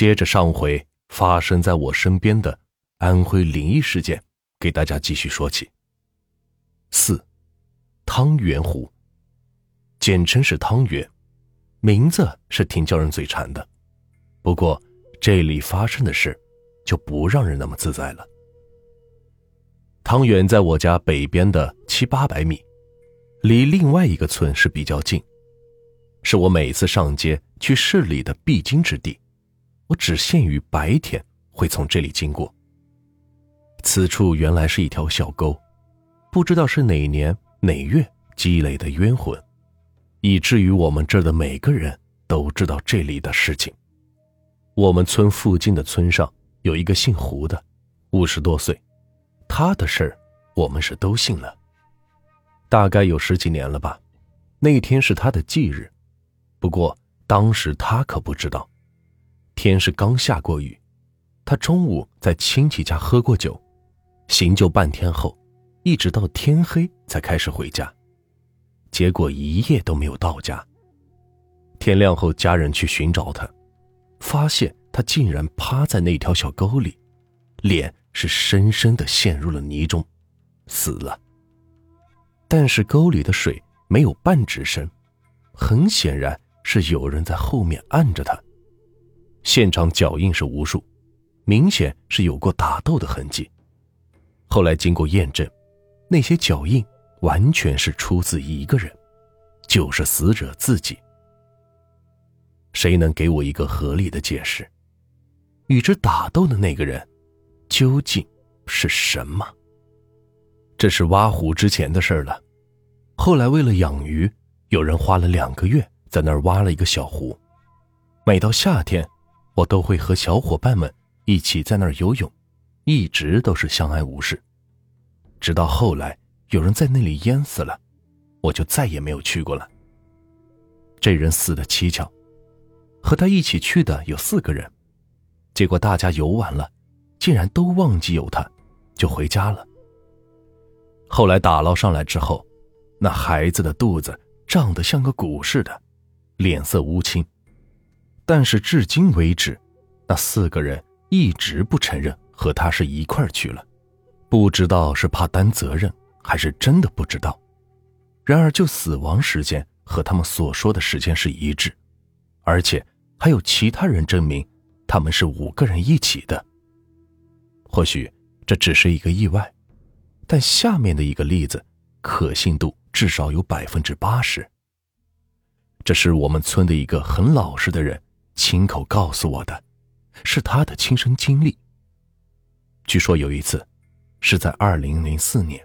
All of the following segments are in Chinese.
接着上回发生在我身边的安徽灵异事件，给大家继续说起。四，汤圆湖，简称是汤圆，名字是挺叫人嘴馋的。不过这里发生的事，就不让人那么自在了。汤圆在我家北边的七八百米，离另外一个村是比较近，是我每次上街去市里的必经之地。我只限于白天会从这里经过。此处原来是一条小沟，不知道是哪年哪月积累的冤魂，以至于我们这儿的每个人都知道这里的事情。我们村附近的村上有一个姓胡的，五十多岁，他的事儿我们是都信了。大概有十几年了吧，那天是他的忌日，不过当时他可不知道。天是刚下过雨，他中午在亲戚家喝过酒，醒酒半天后，一直到天黑才开始回家，结果一夜都没有到家。天亮后，家人去寻找他，发现他竟然趴在那条小沟里，脸是深深的陷入了泥中，死了。但是沟里的水没有半指深，很显然是有人在后面按着他。现场脚印是无数，明显是有过打斗的痕迹。后来经过验证，那些脚印完全是出自一个人，就是死者自己。谁能给我一个合理的解释？与之打斗的那个人究竟是什么？这是挖湖之前的事了。后来为了养鱼，有人花了两个月在那儿挖了一个小湖，每到夏天。我都会和小伙伴们一起在那儿游泳，一直都是相安无事。直到后来有人在那里淹死了，我就再也没有去过了。这人死的蹊跷，和他一起去的有四个人，结果大家游完了，竟然都忘记有他，就回家了。后来打捞上来之后，那孩子的肚子胀得像个鼓似的，脸色乌青。但是至今为止，那四个人一直不承认和他是一块去了，不知道是怕担责任，还是真的不知道。然而就死亡时间和他们所说的时间是一致，而且还有其他人证明他们是五个人一起的。或许这只是一个意外，但下面的一个例子可信度至少有百分之八十。这是我们村的一个很老实的人。亲口告诉我的，是他的亲身经历。据说有一次，是在二零零四年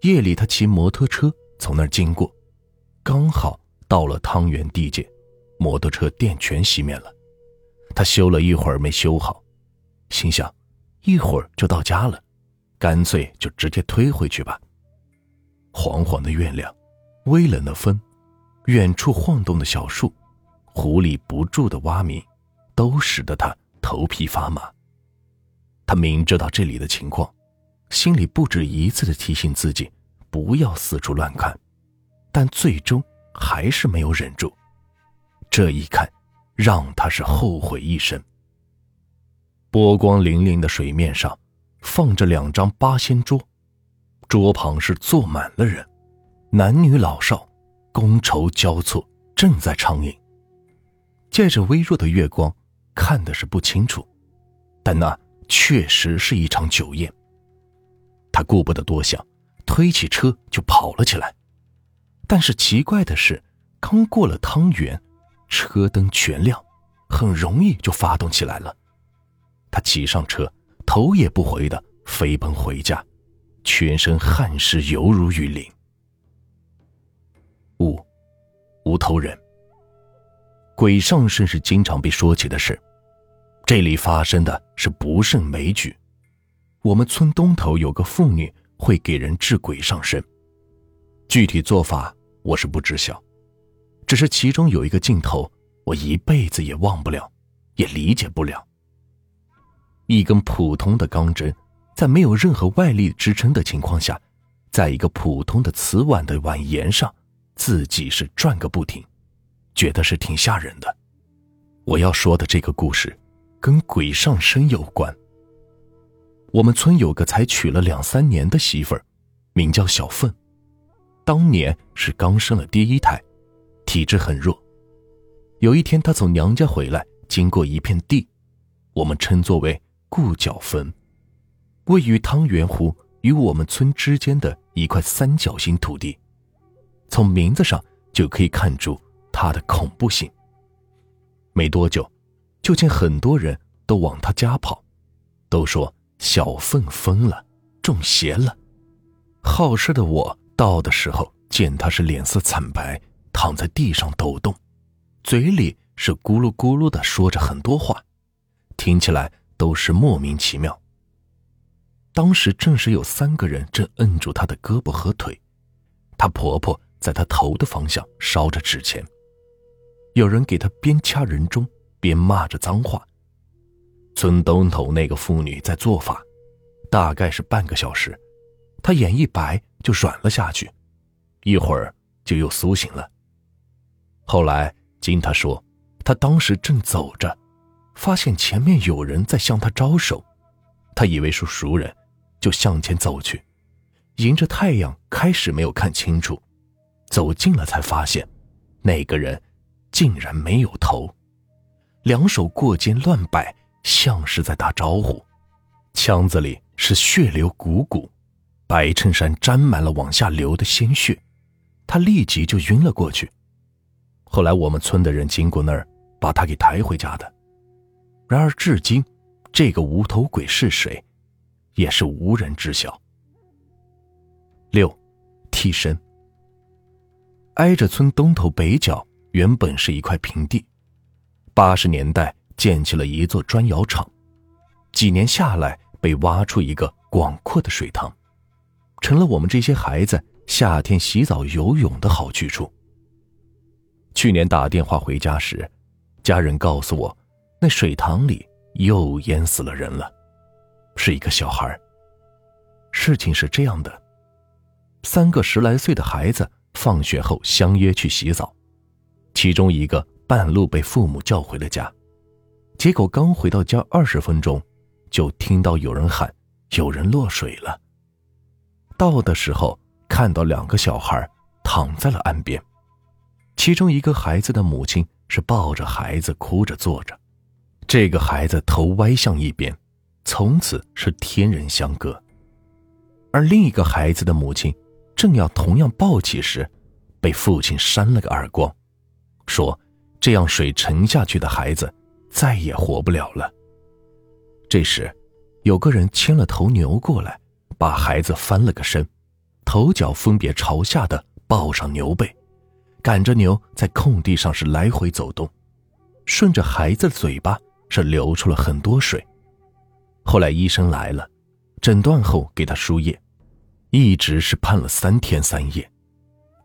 夜里，他骑摩托车从那儿经过，刚好到了汤原地界，摩托车电全熄灭了。他修了一会儿没修好，心想一会儿就到家了，干脆就直接推回去吧。黄黄的月亮，微冷的风，远处晃动的小树。湖里不住的蛙鸣，都使得他头皮发麻。他明知道这里的情况，心里不止一次的提醒自己不要四处乱看，但最终还是没有忍住。这一看，让他是后悔一生。波光粼粼的水面上，放着两张八仙桌，桌旁是坐满了人，男女老少，觥筹交错，正在畅饮。借着微弱的月光，看的是不清楚，但那确实是一场酒宴。他顾不得多想，推起车就跑了起来。但是奇怪的是，刚过了汤圆，车灯全亮，很容易就发动起来了。他骑上车，头也不回的飞奔回家，全身汗湿，犹如雨淋。五，无头人。鬼上身是经常被说起的事，这里发生的是不胜枚举。我们村东头有个妇女会给人治鬼上身，具体做法我是不知晓，只是其中有一个镜头，我一辈子也忘不了，也理解不了。一根普通的钢针，在没有任何外力支撑的情况下，在一个普通的瓷碗的碗沿上，自己是转个不停。觉得是挺吓人的。我要说的这个故事，跟鬼上身有关。我们村有个才娶了两三年的媳妇儿，名叫小凤，当年是刚生了第一胎，体质很弱。有一天，她从娘家回来，经过一片地，我们称作为顾角坟，位于汤圆湖与我们村之间的一块三角形土地。从名字上就可以看出他的恐怖性。没多久，就见很多人都往他家跑，都说小凤疯了，中邪了。好事的我到的时候，见他是脸色惨白，躺在地上抖动，嘴里是咕噜咕噜的说着很多话，听起来都是莫名其妙。当时正是有三个人正摁住他的胳膊和腿，他婆婆在他头的方向烧着纸钱。有人给他边掐人中边骂着脏话。村东头那个妇女在做法，大概是半个小时，她眼一白就软了下去，一会儿就又苏醒了。后来经她说，她当时正走着，发现前面有人在向她招手，她以为是熟人，就向前走去，迎着太阳开始没有看清楚，走近了才发现，那个人。竟然没有头，两手过肩乱摆，像是在打招呼，腔子里是血流汩汩，白衬衫沾满了往下流的鲜血，他立即就晕了过去。后来我们村的人经过那儿，把他给抬回家的。然而至今，这个无头鬼是谁，也是无人知晓。六，替身。挨着村东头北角。原本是一块平地，八十年代建起了一座砖窑厂，几年下来被挖出一个广阔的水塘，成了我们这些孩子夏天洗澡游泳的好去处。去年打电话回家时，家人告诉我，那水塘里又淹死了人了，是一个小孩。事情是这样的，三个十来岁的孩子放学后相约去洗澡。其中一个半路被父母叫回了家，结果刚回到家二十分钟，就听到有人喊：“有人落水了。”到的时候看到两个小孩躺在了岸边，其中一个孩子的母亲是抱着孩子哭着坐着，这个孩子头歪向一边，从此是天人相隔；而另一个孩子的母亲正要同样抱起时，被父亲扇了个耳光。说：“这样水沉下去的孩子，再也活不了了。”这时，有个人牵了头牛过来，把孩子翻了个身，头脚分别朝下的抱上牛背，赶着牛在空地上是来回走动，顺着孩子的嘴巴是流出了很多水。后来医生来了，诊断后给他输液，一直是判了三天三夜。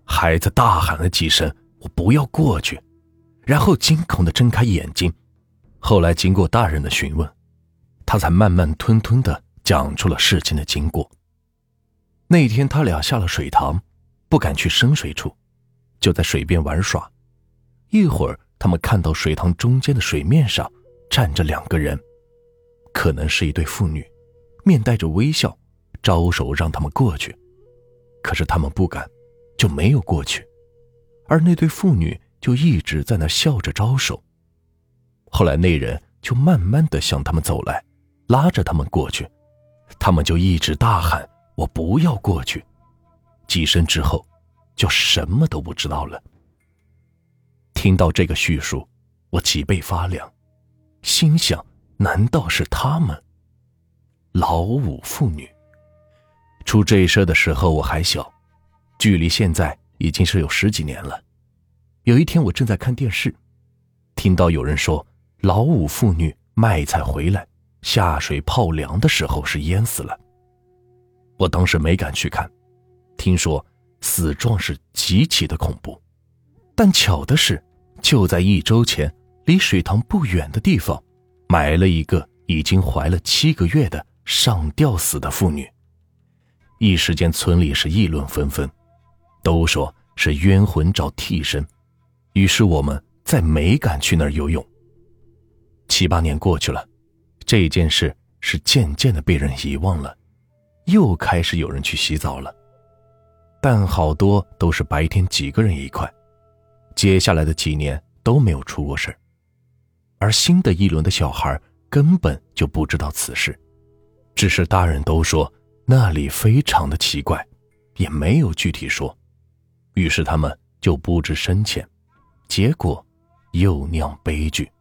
孩子大喊了几声。我不要过去，然后惊恐的睁开眼睛。后来经过大人的询问，他才慢慢吞吞的讲出了事情的经过。那天他俩下了水塘，不敢去深水处，就在水边玩耍。一会儿，他们看到水塘中间的水面上站着两个人，可能是一对父女，面带着微笑，招手让他们过去。可是他们不敢，就没有过去。而那对父女就一直在那笑着招手。后来那人就慢慢的向他们走来，拉着他们过去，他们就一直大喊：“我不要过去！”几声之后，就什么都不知道了。听到这个叙述，我脊背发凉，心想：难道是他们？老五妇女出这事的时候我还小，距离现在。已经是有十几年了。有一天，我正在看电视，听到有人说老五妇女卖菜回来下水泡凉的时候是淹死了。我当时没敢去看，听说死状是极其的恐怖。但巧的是，就在一周前，离水塘不远的地方，埋了一个已经怀了七个月的上吊死的妇女。一时间，村里是议论纷纷。都说是冤魂找替身，于是我们再没敢去那儿游泳。七八年过去了，这件事是渐渐的被人遗忘了，又开始有人去洗澡了，但好多都是白天几个人一块，接下来的几年都没有出过事而新的一轮的小孩根本就不知道此事，只是大人都说那里非常的奇怪，也没有具体说，于是他们就不知深浅，结果又酿悲剧。